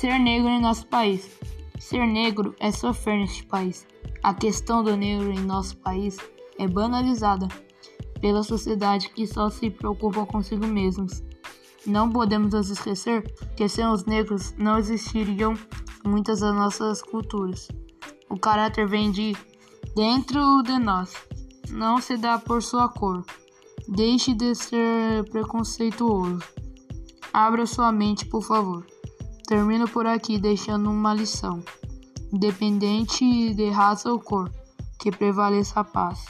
Ser negro em nosso país. Ser negro é sofrer neste país. A questão do negro em nosso país é banalizada pela sociedade que só se preocupa consigo mesmos. Não podemos nos esquecer que sem os negros não existiriam muitas das nossas culturas. O caráter vem de dentro de nós, não se dá por sua cor. Deixe de ser preconceituoso. Abra sua mente, por favor. Termino por aqui deixando uma lição. Independente de raça ou cor, que prevaleça a paz.